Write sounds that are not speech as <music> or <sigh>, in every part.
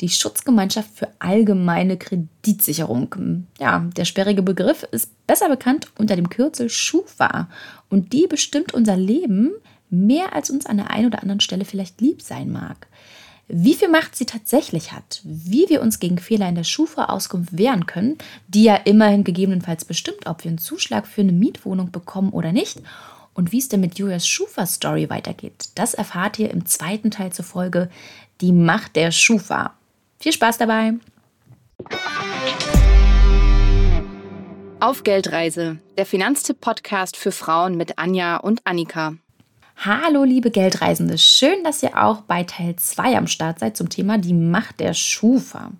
Die Schutzgemeinschaft für allgemeine Kreditsicherung. Ja, der sperrige Begriff ist besser bekannt unter dem Kürzel Schufa. Und die bestimmt unser Leben mehr als uns an der einen oder anderen Stelle vielleicht lieb sein mag. Wie viel Macht sie tatsächlich hat, wie wir uns gegen Fehler in der Schufa-Auskunft wehren können, die ja immerhin gegebenenfalls bestimmt, ob wir einen Zuschlag für eine Mietwohnung bekommen oder nicht, und wie es denn mit Julias Schufa-Story weitergeht, das erfahrt ihr im zweiten Teil zur Folge Die Macht der Schufa. Viel Spaß dabei! Auf Geldreise, der Finanztipp-Podcast für Frauen mit Anja und Annika. Hallo, liebe Geldreisende. Schön, dass ihr auch bei Teil 2 am Start seid zum Thema die Macht der Schufa.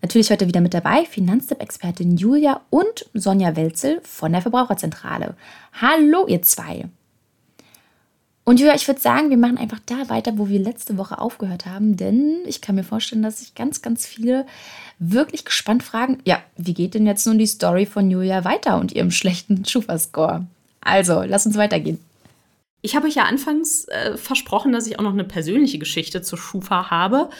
Natürlich heute wieder mit dabei Finanztipp-Expertin Julia und Sonja Welzel von der Verbraucherzentrale. Hallo, ihr zwei. Und Julia, ich würde sagen, wir machen einfach da weiter, wo wir letzte Woche aufgehört haben, denn ich kann mir vorstellen, dass sich ganz, ganz viele wirklich gespannt fragen, ja, wie geht denn jetzt nun die Story von Julia weiter und ihrem schlechten <laughs> Schufa-Score? Also, lass uns weitergehen. Ich habe euch ja anfangs äh, versprochen, dass ich auch noch eine persönliche Geschichte zur Schufa habe.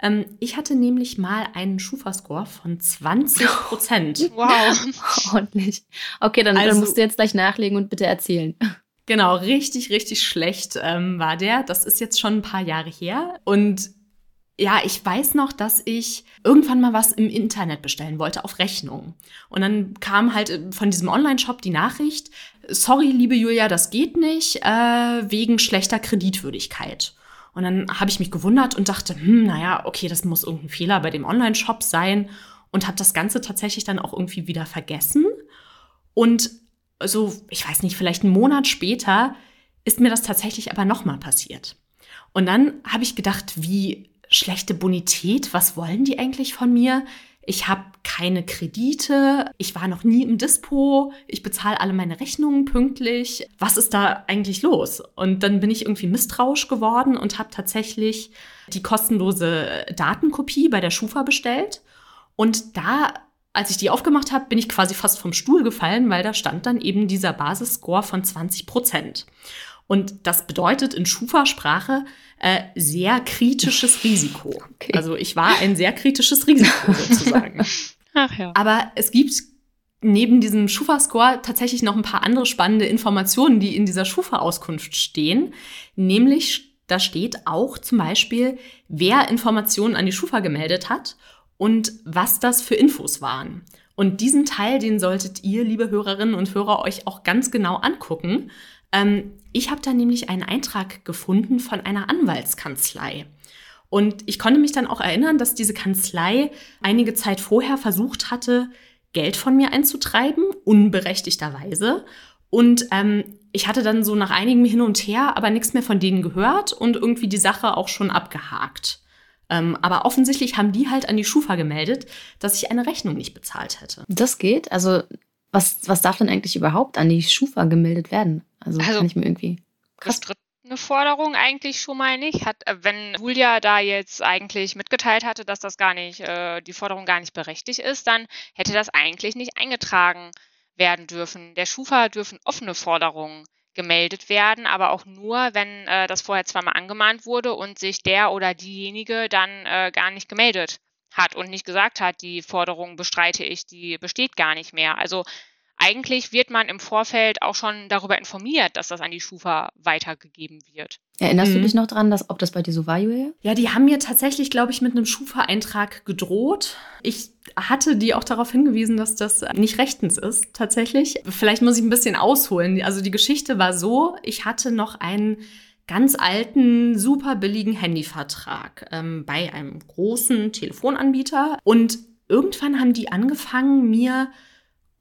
Ähm, ich hatte nämlich mal einen Schufa-Score von 20 <laughs> Prozent. wow, <laughs> ordentlich. Okay, dann, also, dann musst du jetzt gleich nachlegen und bitte erzählen. Genau, richtig, richtig schlecht ähm, war der. Das ist jetzt schon ein paar Jahre her. Und ja, ich weiß noch, dass ich irgendwann mal was im Internet bestellen wollte auf Rechnung. Und dann kam halt äh, von diesem Online-Shop die Nachricht, sorry, liebe Julia, das geht nicht, äh, wegen schlechter Kreditwürdigkeit. Und dann habe ich mich gewundert und dachte, hm, naja, okay, das muss irgendein Fehler bei dem Online-Shop sein und habe das Ganze tatsächlich dann auch irgendwie wieder vergessen. Und so, ich weiß nicht, vielleicht einen Monat später ist mir das tatsächlich aber nochmal passiert. Und dann habe ich gedacht, wie schlechte Bonität, was wollen die eigentlich von mir? Ich habe keine Kredite, ich war noch nie im Dispo, ich bezahle alle meine Rechnungen pünktlich. Was ist da eigentlich los? Und dann bin ich irgendwie misstrauisch geworden und habe tatsächlich die kostenlose Datenkopie bei der Schufa bestellt. Und da, als ich die aufgemacht habe, bin ich quasi fast vom Stuhl gefallen, weil da stand dann eben dieser Basisscore von 20 Prozent. Und das bedeutet in Schufa-Sprache äh, sehr kritisches Risiko. <laughs> Okay. Also ich war ein sehr kritisches Risiko <laughs> sozusagen. Ach ja. Aber es gibt neben diesem Schufa-Score tatsächlich noch ein paar andere spannende Informationen, die in dieser Schufa-Auskunft stehen. Nämlich, da steht auch zum Beispiel, wer Informationen an die Schufa gemeldet hat und was das für Infos waren. Und diesen Teil, den solltet ihr, liebe Hörerinnen und Hörer, euch auch ganz genau angucken, ähm, ich habe da nämlich einen Eintrag gefunden von einer Anwaltskanzlei. Und ich konnte mich dann auch erinnern, dass diese Kanzlei einige Zeit vorher versucht hatte, Geld von mir einzutreiben, unberechtigterweise. Und ähm, ich hatte dann so nach einigem Hin und Her aber nichts mehr von denen gehört und irgendwie die Sache auch schon abgehakt. Ähm, aber offensichtlich haben die halt an die Schufa gemeldet, dass ich eine Rechnung nicht bezahlt hätte. Das geht? Also was, was darf denn eigentlich überhaupt an die Schufa gemeldet werden? Also, also kann ich mir irgendwie krass. Eine Forderung eigentlich schon mal nicht. Hat, äh, wenn Julia da jetzt eigentlich mitgeteilt hatte, dass das gar nicht, äh, die Forderung gar nicht berechtigt ist, dann hätte das eigentlich nicht eingetragen werden dürfen. Der Schufa dürfen offene Forderungen gemeldet werden, aber auch nur, wenn äh, das vorher zweimal angemahnt wurde und sich der oder diejenige dann äh, gar nicht gemeldet hat und nicht gesagt hat, die Forderung bestreite ich, die besteht gar nicht mehr. Also eigentlich wird man im Vorfeld auch schon darüber informiert, dass das an die Schufa weitergegeben wird. Erinnerst mhm. du dich noch daran, dass, ob das bei dir so war, Julia? Ja, die haben mir tatsächlich, glaube ich, mit einem Schufa-Eintrag gedroht. Ich hatte die auch darauf hingewiesen, dass das nicht rechtens ist, tatsächlich. Vielleicht muss ich ein bisschen ausholen. Also die Geschichte war so, ich hatte noch einen ganz alten, super billigen Handyvertrag ähm, bei einem großen Telefonanbieter. Und irgendwann haben die angefangen, mir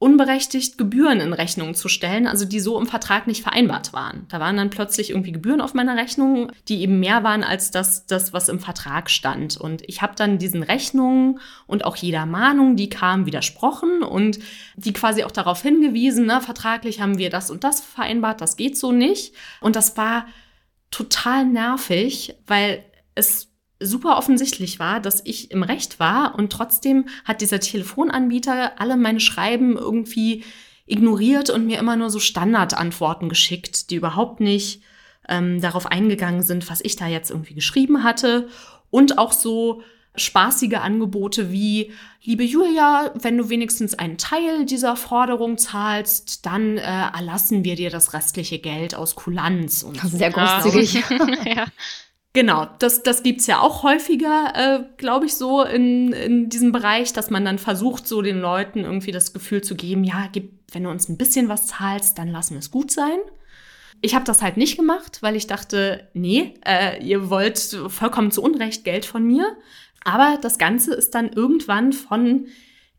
unberechtigt Gebühren in Rechnung zu stellen, also die so im Vertrag nicht vereinbart waren. Da waren dann plötzlich irgendwie Gebühren auf meiner Rechnung, die eben mehr waren als das, das was im Vertrag stand. Und ich habe dann diesen Rechnungen und auch jeder Mahnung, die kam, widersprochen und die quasi auch darauf hingewiesen, ne, vertraglich haben wir das und das vereinbart, das geht so nicht. Und das war total nervig, weil es super offensichtlich war, dass ich im Recht war und trotzdem hat dieser Telefonanbieter alle meine Schreiben irgendwie ignoriert und mir immer nur so Standardantworten geschickt, die überhaupt nicht ähm, darauf eingegangen sind, was ich da jetzt irgendwie geschrieben hatte und auch so spaßige Angebote wie, liebe Julia, wenn du wenigstens einen Teil dieser Forderung zahlst, dann äh, erlassen wir dir das restliche Geld aus Kulanz. Und so. Sehr großzügig. <laughs> ja. Genau, das, das gibt's ja auch häufiger, äh, glaube ich, so in, in diesem Bereich, dass man dann versucht, so den Leuten irgendwie das Gefühl zu geben, ja, gib, wenn du uns ein bisschen was zahlst, dann lassen wir es gut sein. Ich habe das halt nicht gemacht, weil ich dachte, nee, äh, ihr wollt vollkommen zu Unrecht Geld von mir. Aber das Ganze ist dann irgendwann von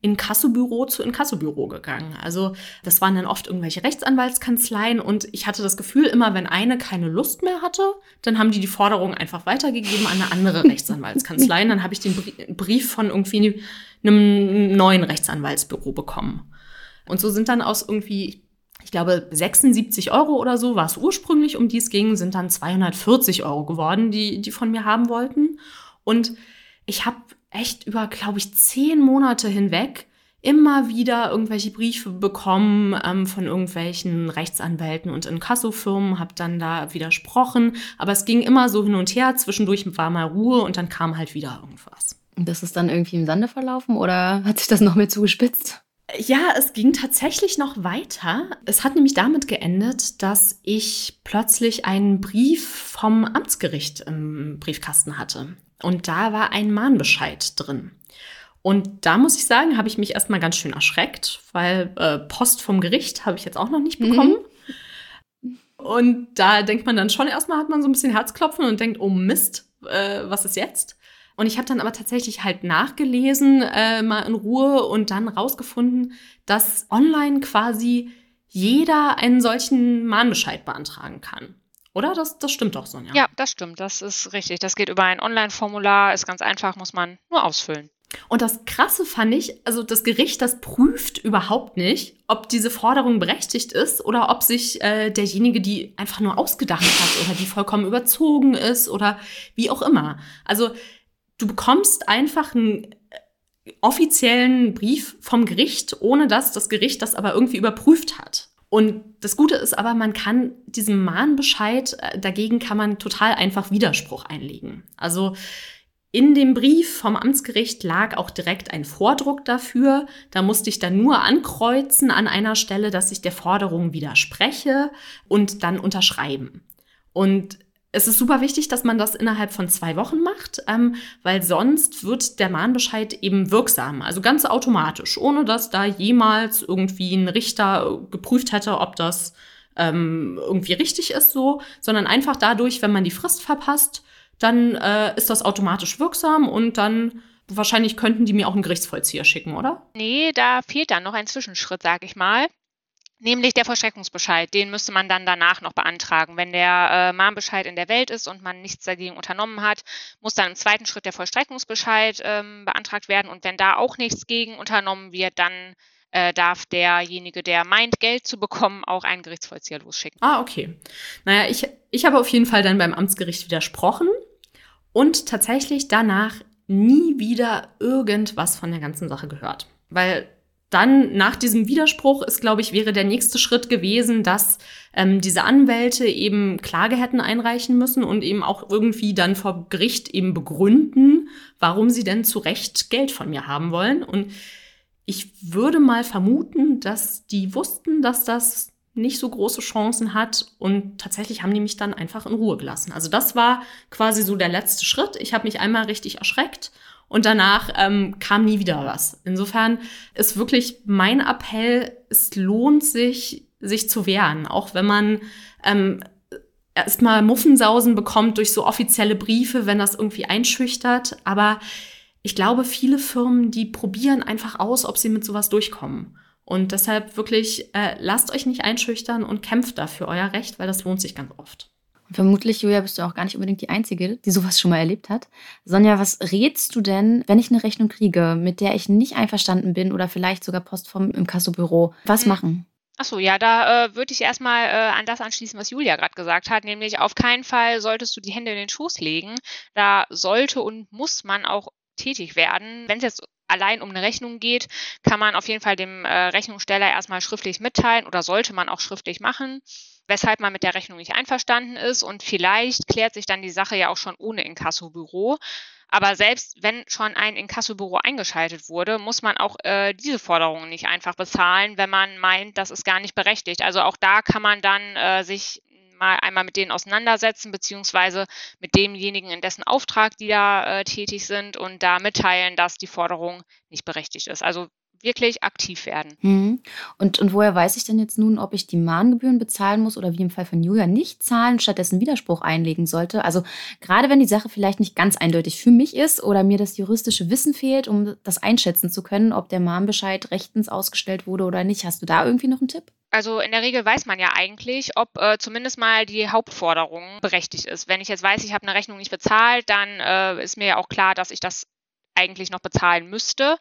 Inkassobüro zu Inkassobüro gegangen. Also das waren dann oft irgendwelche Rechtsanwaltskanzleien und ich hatte das Gefühl, immer wenn eine keine Lust mehr hatte, dann haben die die Forderung einfach weitergegeben an eine andere <laughs> Rechtsanwaltskanzlei und dann habe ich den Brief von irgendwie einem neuen Rechtsanwaltsbüro bekommen. Und so sind dann aus irgendwie, ich glaube, 76 Euro oder so war es ursprünglich, um die es ging, sind dann 240 Euro geworden, die die von mir haben wollten. Und ich habe echt über, glaube ich, zehn Monate hinweg immer wieder irgendwelche Briefe bekommen ähm, von irgendwelchen Rechtsanwälten und Inkassofirmen, habe dann da widersprochen, aber es ging immer so hin und her, zwischendurch war mal Ruhe und dann kam halt wieder irgendwas. Und das ist dann irgendwie im Sande verlaufen oder hat sich das noch mehr zugespitzt? Ja, es ging tatsächlich noch weiter. Es hat nämlich damit geendet, dass ich plötzlich einen Brief vom Amtsgericht im Briefkasten hatte. Und da war ein Mahnbescheid drin. Und da muss ich sagen, habe ich mich erstmal ganz schön erschreckt, weil äh, Post vom Gericht habe ich jetzt auch noch nicht bekommen. Mhm. Und da denkt man dann schon erstmal, hat man so ein bisschen Herzklopfen und denkt, oh Mist, äh, was ist jetzt? Und ich habe dann aber tatsächlich halt nachgelesen, äh, mal in Ruhe und dann rausgefunden, dass online quasi jeder einen solchen Mahnbescheid beantragen kann. Oder? Das, das stimmt doch, Sonja. Ja, das stimmt. Das ist richtig. Das geht über ein Online-Formular, ist ganz einfach, muss man nur ausfüllen. Und das Krasse fand ich, also das Gericht, das prüft überhaupt nicht, ob diese Forderung berechtigt ist oder ob sich äh, derjenige die einfach nur ausgedacht hat oder die vollkommen überzogen ist oder wie auch immer. Also du bekommst einfach einen äh, offiziellen Brief vom Gericht, ohne dass das Gericht das aber irgendwie überprüft hat. Und das Gute ist aber, man kann diesem Mahnbescheid, äh, dagegen kann man total einfach Widerspruch einlegen. Also in dem Brief vom Amtsgericht lag auch direkt ein Vordruck dafür. Da musste ich dann nur ankreuzen an einer Stelle, dass ich der Forderung widerspreche und dann unterschreiben. Und es ist super wichtig, dass man das innerhalb von zwei Wochen macht, ähm, weil sonst wird der Mahnbescheid eben wirksam, also ganz automatisch, ohne dass da jemals irgendwie ein Richter geprüft hätte, ob das ähm, irgendwie richtig ist so, sondern einfach dadurch, wenn man die Frist verpasst, dann äh, ist das automatisch wirksam und dann wahrscheinlich könnten die mir auch einen Gerichtsvollzieher schicken, oder? Nee, da fehlt dann noch ein Zwischenschritt, sag ich mal. Nämlich der Vollstreckungsbescheid, den müsste man dann danach noch beantragen. Wenn der äh, Mahnbescheid in der Welt ist und man nichts dagegen unternommen hat, muss dann im zweiten Schritt der Vollstreckungsbescheid ähm, beantragt werden. Und wenn da auch nichts gegen unternommen wird, dann äh, darf derjenige, der meint, Geld zu bekommen, auch einen Gerichtsvollzieher losschicken. Ah, okay. Naja, ich, ich habe auf jeden Fall dann beim Amtsgericht widersprochen und tatsächlich danach nie wieder irgendwas von der ganzen Sache gehört. Weil dann nach diesem Widerspruch ist, glaube ich, wäre der nächste Schritt gewesen, dass ähm, diese Anwälte eben Klage hätten einreichen müssen und eben auch irgendwie dann vor Gericht eben begründen, warum sie denn zu Recht Geld von mir haben wollen. Und ich würde mal vermuten, dass die wussten, dass das nicht so große Chancen hat und tatsächlich haben die mich dann einfach in Ruhe gelassen. Also das war quasi so der letzte Schritt. Ich habe mich einmal richtig erschreckt und danach ähm, kam nie wieder was. Insofern ist wirklich mein Appell, es lohnt sich, sich zu wehren, auch wenn man ähm, erstmal Muffensausen bekommt durch so offizielle Briefe, wenn das irgendwie einschüchtert. Aber ich glaube, viele Firmen, die probieren einfach aus, ob sie mit sowas durchkommen. Und deshalb wirklich, äh, lasst euch nicht einschüchtern und kämpft dafür euer Recht, weil das lohnt sich ganz oft. Vermutlich, Julia, bist du auch gar nicht unbedingt die Einzige, die sowas schon mal erlebt hat. Sonja, was rätst du denn, wenn ich eine Rechnung kriege, mit der ich nicht einverstanden bin oder vielleicht sogar Post vom Inkassobüro? Was mhm. machen? Achso, ja, da äh, würde ich erstmal äh, an das anschließen, was Julia gerade gesagt hat, nämlich auf keinen Fall solltest du die Hände in den Schoß legen. Da sollte und muss man auch tätig werden. Wenn es jetzt allein um eine Rechnung geht, kann man auf jeden Fall dem äh, Rechnungssteller erstmal schriftlich mitteilen oder sollte man auch schriftlich machen weshalb man mit der Rechnung nicht einverstanden ist und vielleicht klärt sich dann die Sache ja auch schon ohne Inkassobüro. Aber selbst wenn schon ein Inkassobüro eingeschaltet wurde, muss man auch äh, diese Forderungen nicht einfach bezahlen, wenn man meint, das ist gar nicht berechtigt. Also auch da kann man dann äh, sich mal einmal mit denen auseinandersetzen, beziehungsweise mit demjenigen, in dessen Auftrag die da äh, tätig sind und da mitteilen, dass die Forderung nicht berechtigt ist. Also wirklich aktiv werden. Mhm. Und, und woher weiß ich denn jetzt nun, ob ich die Mahngebühren bezahlen muss oder wie im Fall von Julia nicht zahlen, stattdessen Widerspruch einlegen sollte? Also gerade wenn die Sache vielleicht nicht ganz eindeutig für mich ist oder mir das juristische Wissen fehlt, um das einschätzen zu können, ob der Mahnbescheid rechtens ausgestellt wurde oder nicht. Hast du da irgendwie noch einen Tipp? Also in der Regel weiß man ja eigentlich, ob äh, zumindest mal die Hauptforderung berechtigt ist. Wenn ich jetzt weiß, ich habe eine Rechnung nicht bezahlt, dann äh, ist mir ja auch klar, dass ich das eigentlich noch bezahlen müsste.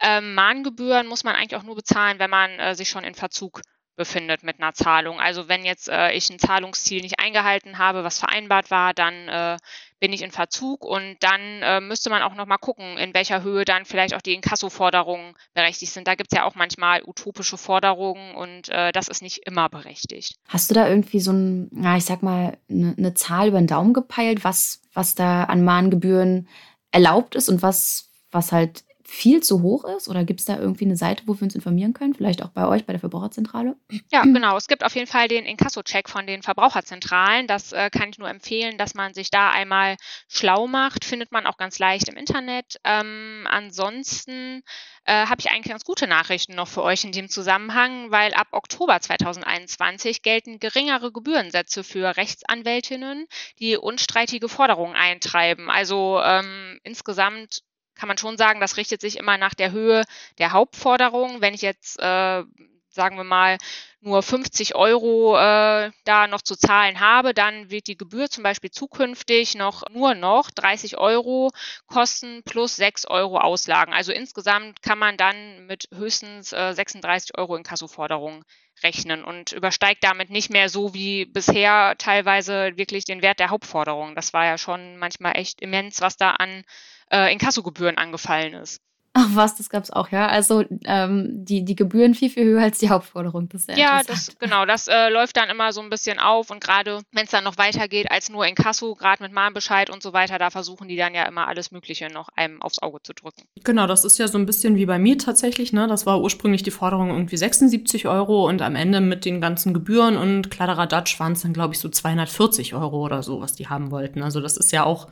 Ähm, Mahngebühren muss man eigentlich auch nur bezahlen, wenn man äh, sich schon in Verzug befindet mit einer Zahlung. Also wenn jetzt äh, ich ein Zahlungsziel nicht eingehalten habe, was vereinbart war, dann äh, bin ich in Verzug und dann äh, müsste man auch nochmal gucken, in welcher Höhe dann vielleicht auch die Inkasso-Forderungen berechtigt sind. Da gibt es ja auch manchmal utopische Forderungen und äh, das ist nicht immer berechtigt. Hast du da irgendwie so ein, ja, ich sag mal, eine, eine Zahl über den Daumen gepeilt, was, was da an Mahngebühren erlaubt ist und was, was halt viel zu hoch ist? Oder gibt es da irgendwie eine Seite, wo wir uns informieren können? Vielleicht auch bei euch, bei der Verbraucherzentrale? Ja, genau. Es gibt auf jeden Fall den Inkasso-Check von den Verbraucherzentralen. Das äh, kann ich nur empfehlen, dass man sich da einmal schlau macht. Findet man auch ganz leicht im Internet. Ähm, ansonsten äh, habe ich eigentlich ganz gute Nachrichten noch für euch in dem Zusammenhang, weil ab Oktober 2021 gelten geringere Gebührensätze für Rechtsanwältinnen, die unstreitige Forderungen eintreiben. Also ähm, insgesamt kann man schon sagen, das richtet sich immer nach der Höhe der Hauptforderung. Wenn ich jetzt, äh, sagen wir mal, nur 50 Euro äh, da noch zu zahlen habe, dann wird die Gebühr zum Beispiel zukünftig noch nur noch 30 Euro kosten plus 6 Euro Auslagen. Also insgesamt kann man dann mit höchstens äh, 36 Euro in Kassoforderungen rechnen und übersteigt damit nicht mehr so wie bisher teilweise wirklich den Wert der Hauptforderung. Das war ja schon manchmal echt immens, was da an äh, Inkassogebühren angefallen ist. Ach was, das gab es auch, ja. Also ähm, die, die Gebühren viel, viel höher als die Hauptforderung. Das ist ja, das, genau, das äh, läuft dann immer so ein bisschen auf und gerade wenn es dann noch weitergeht als nur in Kasso, gerade mit Mahnbescheid und so weiter, da versuchen die dann ja immer alles Mögliche noch einem aufs Auge zu drücken. Genau, das ist ja so ein bisschen wie bei mir tatsächlich, ne? Das war ursprünglich die Forderung irgendwie 76 Euro und am Ende mit den ganzen Gebühren und Kladderadatsch waren es dann, glaube ich, so 240 Euro oder so, was die haben wollten. Also das ist ja auch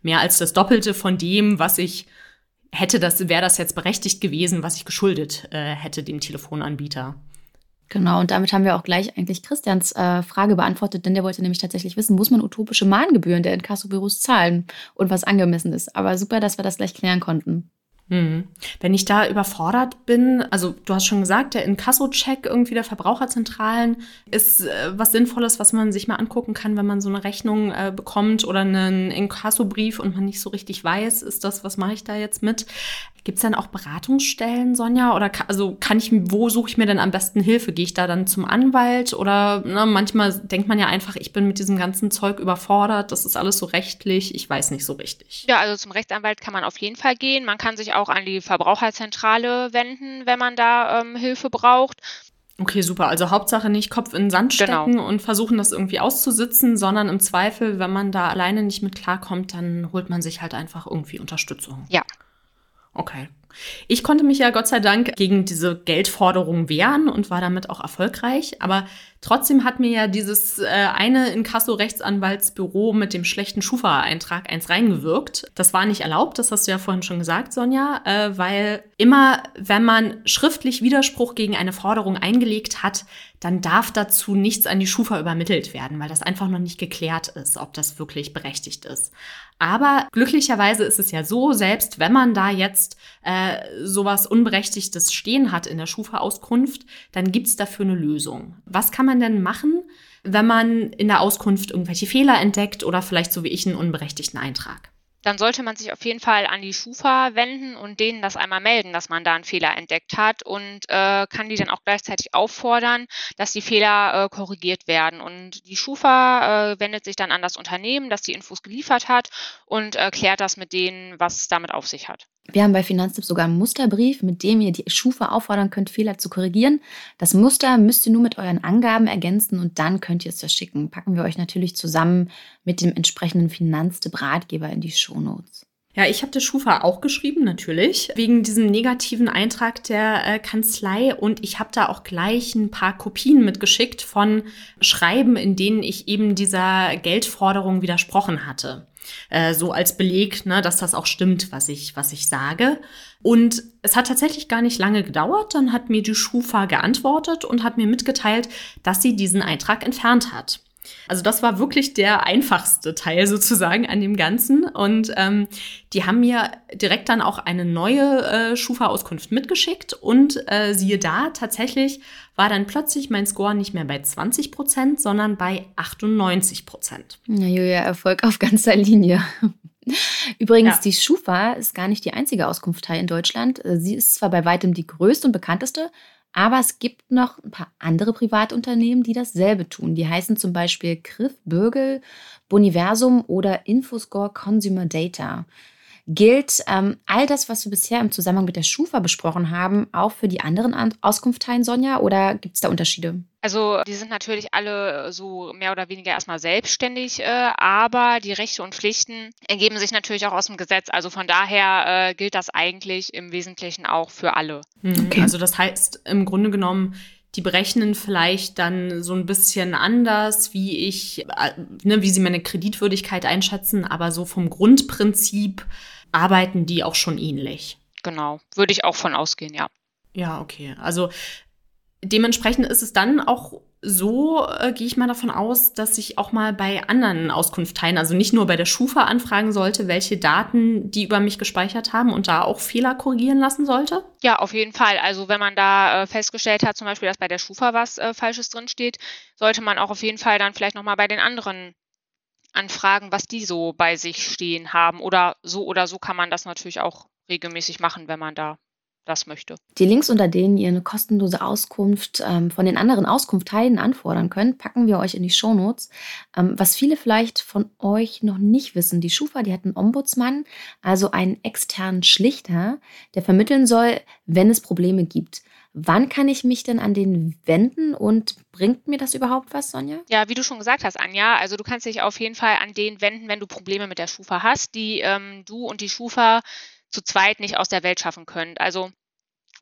mehr als das Doppelte von dem, was ich hätte das, wäre das jetzt berechtigt gewesen, was ich geschuldet äh, hätte dem Telefonanbieter. Genau, und damit haben wir auch gleich eigentlich Christians äh, Frage beantwortet, denn der wollte nämlich tatsächlich wissen, muss man utopische Mahngebühren der Inkassobüros zahlen und was angemessen ist. Aber super, dass wir das gleich klären konnten. Hm. Wenn ich da überfordert bin, also du hast schon gesagt, der Inkasso-Check irgendwie der Verbraucherzentralen ist äh, was Sinnvolles, was man sich mal angucken kann, wenn man so eine Rechnung äh, bekommt oder einen Inkassobrief und man nicht so richtig weiß, ist das, was mache ich da jetzt mit? Gibt es dann auch Beratungsstellen, Sonja? Oder kann, also kann ich, wo suche ich mir denn am besten Hilfe? Gehe ich da dann zum Anwalt? Oder ne, manchmal denkt man ja einfach, ich bin mit diesem ganzen Zeug überfordert, das ist alles so rechtlich, ich weiß nicht so richtig. Ja, also zum Rechtsanwalt kann man auf jeden Fall gehen. Man kann sich auch an die Verbraucherzentrale wenden, wenn man da ähm, Hilfe braucht. Okay, super. Also Hauptsache nicht Kopf in den Sand genau. stecken genau. und versuchen, das irgendwie auszusitzen, sondern im Zweifel, wenn man da alleine nicht mit klarkommt, dann holt man sich halt einfach irgendwie Unterstützung. Ja, Okay. Ich konnte mich ja Gott sei Dank gegen diese Geldforderung wehren und war damit auch erfolgreich. Aber trotzdem hat mir ja dieses äh, eine Inkasso-Rechtsanwaltsbüro mit dem schlechten Schufa-Eintrag eins reingewirkt. Das war nicht erlaubt, das hast du ja vorhin schon gesagt, Sonja, äh, weil immer, wenn man schriftlich Widerspruch gegen eine Forderung eingelegt hat, dann darf dazu nichts an die Schufa übermittelt werden, weil das einfach noch nicht geklärt ist, ob das wirklich berechtigt ist. Aber glücklicherweise ist es ja so, selbst wenn man da jetzt äh, sowas Unberechtigtes stehen hat in der Schufa-Auskunft, dann gibt's dafür eine Lösung. Was kann man denn machen, wenn man in der Auskunft irgendwelche Fehler entdeckt oder vielleicht so wie ich einen unberechtigten Eintrag? Dann sollte man sich auf jeden Fall an die Schufa wenden und denen das einmal melden, dass man da einen Fehler entdeckt hat und äh, kann die dann auch gleichzeitig auffordern, dass die Fehler äh, korrigiert werden. Und die Schufa äh, wendet sich dann an das Unternehmen, das die Infos geliefert hat und klärt das mit denen, was es damit auf sich hat. Wir haben bei Finanztipp sogar einen Musterbrief, mit dem ihr die Schufa auffordern könnt, Fehler zu korrigieren. Das Muster müsst ihr nur mit euren Angaben ergänzen und dann könnt ihr es verschicken. Packen wir euch natürlich zusammen mit dem entsprechenden Finanztipp-Ratgeber in die Shownotes. Ja, ich habe der Schufa auch geschrieben, natürlich, wegen diesem negativen Eintrag der äh, Kanzlei. Und ich habe da auch gleich ein paar Kopien mitgeschickt von Schreiben, in denen ich eben dieser Geldforderung widersprochen hatte. Äh, so als Beleg, ne, dass das auch stimmt, was ich, was ich sage. Und es hat tatsächlich gar nicht lange gedauert. Dann hat mir die Schufa geantwortet und hat mir mitgeteilt, dass sie diesen Eintrag entfernt hat. Also das war wirklich der einfachste Teil sozusagen an dem Ganzen. Und ähm, die haben mir direkt dann auch eine neue äh, Schufa-Auskunft mitgeschickt. Und äh, siehe da, tatsächlich war dann plötzlich mein Score nicht mehr bei 20 Prozent, sondern bei 98 Prozent. Na Julia, Erfolg auf ganzer Linie. Übrigens, ja. die Schufa ist gar nicht die einzige Auskunftei in Deutschland. Sie ist zwar bei weitem die größte und bekannteste, aber es gibt noch ein paar andere Privatunternehmen, die dasselbe tun. Die heißen zum Beispiel Griff Bürgel, Boniversum oder Infoscore Consumer Data. Gilt ähm, all das, was wir bisher im Zusammenhang mit der Schufa besprochen haben, auch für die anderen Auskunftsteilen, Sonja, oder gibt es da Unterschiede? Also die sind natürlich alle so mehr oder weniger erstmal selbstständig, äh, aber die Rechte und Pflichten ergeben sich natürlich auch aus dem Gesetz. Also von daher äh, gilt das eigentlich im Wesentlichen auch für alle. Mhm. Okay. Also das heißt im Grunde genommen, die berechnen vielleicht dann so ein bisschen anders, wie ich, äh, ne, wie sie meine Kreditwürdigkeit einschätzen, aber so vom Grundprinzip arbeiten die auch schon ähnlich. Genau, würde ich auch von ausgehen, ja. Ja, okay. Also dementsprechend ist es dann auch so, äh, gehe ich mal davon aus, dass ich auch mal bei anderen Auskunftteilen, also nicht nur bei der Schufa anfragen sollte, welche Daten die über mich gespeichert haben und da auch Fehler korrigieren lassen sollte? Ja, auf jeden Fall. Also wenn man da äh, festgestellt hat, zum Beispiel, dass bei der Schufa was äh, Falsches drinsteht, sollte man auch auf jeden Fall dann vielleicht nochmal bei den anderen anfragen, was die so bei sich stehen haben. Oder so oder so kann man das natürlich auch regelmäßig machen, wenn man da das möchte. Die Links, unter denen ihr eine kostenlose Auskunft ähm, von den anderen Auskunftsteilen anfordern könnt, packen wir euch in die Shownotes. Ähm, was viele vielleicht von euch noch nicht wissen, die Schufa, die hat einen Ombudsmann, also einen externen Schlichter, der vermitteln soll, wenn es Probleme gibt. Wann kann ich mich denn an den wenden und bringt mir das überhaupt was, Sonja? Ja, wie du schon gesagt hast, Anja, also du kannst dich auf jeden Fall an den wenden, wenn du Probleme mit der Schufa hast, die ähm, du und die Schufa zu zweit nicht aus der Welt schaffen könnt. Also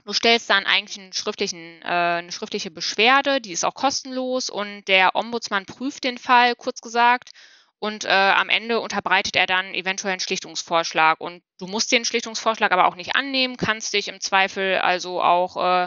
du stellst dann eigentlich einen schriftlichen, äh, eine schriftliche Beschwerde, die ist auch kostenlos und der Ombudsmann prüft den Fall, kurz gesagt, und äh, am Ende unterbreitet er dann eventuell einen Schlichtungsvorschlag. Und du musst den Schlichtungsvorschlag aber auch nicht annehmen, kannst dich im Zweifel also auch äh,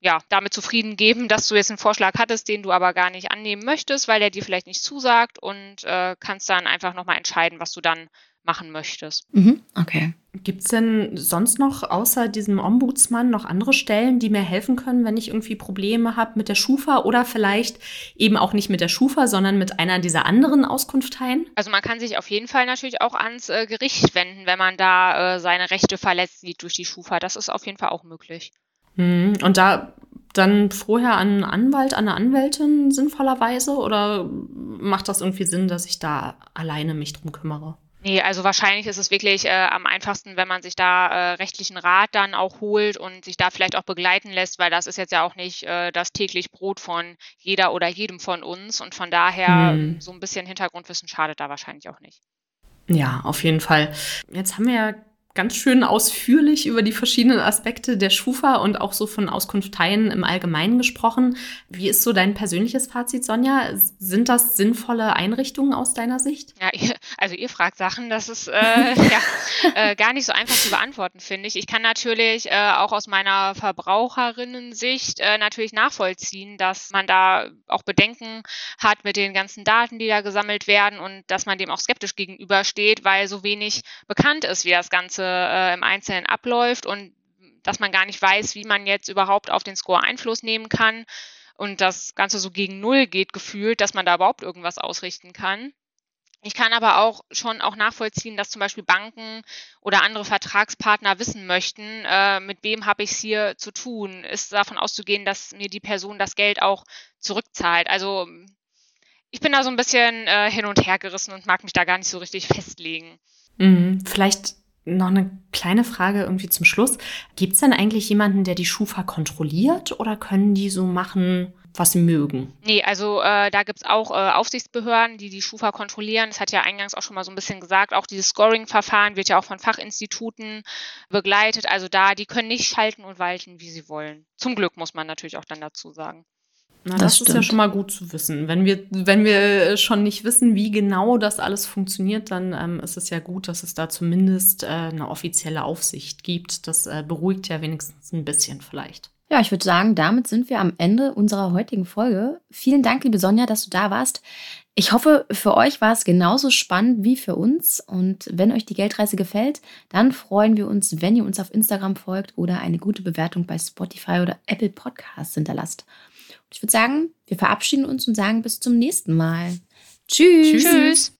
ja, damit zufrieden geben, dass du jetzt einen Vorschlag hattest, den du aber gar nicht annehmen möchtest, weil der dir vielleicht nicht zusagt und äh, kannst dann einfach nochmal entscheiden, was du dann machen möchtest. Mhm, okay. Gibt es denn sonst noch außer diesem Ombudsmann noch andere Stellen, die mir helfen können, wenn ich irgendwie Probleme habe mit der Schufa oder vielleicht eben auch nicht mit der Schufa, sondern mit einer dieser anderen Auskunfteien? Also man kann sich auf jeden Fall natürlich auch ans äh, Gericht wenden, wenn man da äh, seine Rechte verletzt sieht durch die Schufa. Das ist auf jeden Fall auch möglich. Hm, und da dann vorher an einen Anwalt, an eine Anwältin sinnvollerweise oder macht das irgendwie Sinn, dass ich da alleine mich drum kümmere? Nee, also wahrscheinlich ist es wirklich äh, am einfachsten, wenn man sich da äh, rechtlichen Rat dann auch holt und sich da vielleicht auch begleiten lässt, weil das ist jetzt ja auch nicht äh, das täglich Brot von jeder oder jedem von uns und von daher hm. so ein bisschen Hintergrundwissen schadet da wahrscheinlich auch nicht. Ja, auf jeden Fall. Jetzt haben wir ja ganz schön ausführlich über die verschiedenen Aspekte der Schufa und auch so von Auskunfteien im Allgemeinen gesprochen. Wie ist so dein persönliches Fazit, Sonja? Sind das sinnvolle Einrichtungen aus deiner Sicht? Ja, also ihr fragt Sachen, das ist äh, <laughs> ja, äh, gar nicht so einfach zu beantworten, finde ich. Ich kann natürlich äh, auch aus meiner Verbraucherinnen-Sicht äh, natürlich nachvollziehen, dass man da auch Bedenken hat mit den ganzen Daten, die da gesammelt werden und dass man dem auch skeptisch gegenübersteht, weil so wenig bekannt ist, wie das Ganze äh, im Einzelnen abläuft und dass man gar nicht weiß, wie man jetzt überhaupt auf den Score Einfluss nehmen kann und das Ganze so gegen Null geht gefühlt, dass man da überhaupt irgendwas ausrichten kann. Ich kann aber auch schon auch nachvollziehen, dass zum Beispiel Banken oder andere Vertragspartner wissen möchten, äh, mit wem habe ich es hier zu tun. Ist davon auszugehen, dass mir die Person das Geld auch zurückzahlt. Also ich bin da so ein bisschen äh, hin und her gerissen und mag mich da gar nicht so richtig festlegen. Mhm. Vielleicht noch eine kleine Frage irgendwie zum Schluss. Gibt es denn eigentlich jemanden, der die Schufa kontrolliert oder können die so machen, was sie mögen? Nee, also äh, da gibt es auch äh, Aufsichtsbehörden, die die Schufa kontrollieren. Das hat ja eingangs auch schon mal so ein bisschen gesagt. Auch dieses Scoring-Verfahren wird ja auch von Fachinstituten begleitet. Also da, die können nicht schalten und walten, wie sie wollen. Zum Glück muss man natürlich auch dann dazu sagen. Na, das, das ist ja schon mal gut zu wissen. Wenn wir, wenn wir schon nicht wissen, wie genau das alles funktioniert, dann ähm, ist es ja gut, dass es da zumindest äh, eine offizielle Aufsicht gibt. Das äh, beruhigt ja wenigstens ein bisschen vielleicht. Ja, ich würde sagen, damit sind wir am Ende unserer heutigen Folge. Vielen Dank, liebe Sonja, dass du da warst. Ich hoffe, für euch war es genauso spannend wie für uns. Und wenn euch die Geldreise gefällt, dann freuen wir uns, wenn ihr uns auf Instagram folgt oder eine gute Bewertung bei Spotify oder Apple Podcasts hinterlasst. Ich würde sagen, wir verabschieden uns und sagen bis zum nächsten Mal. Tschüss. Tschüss.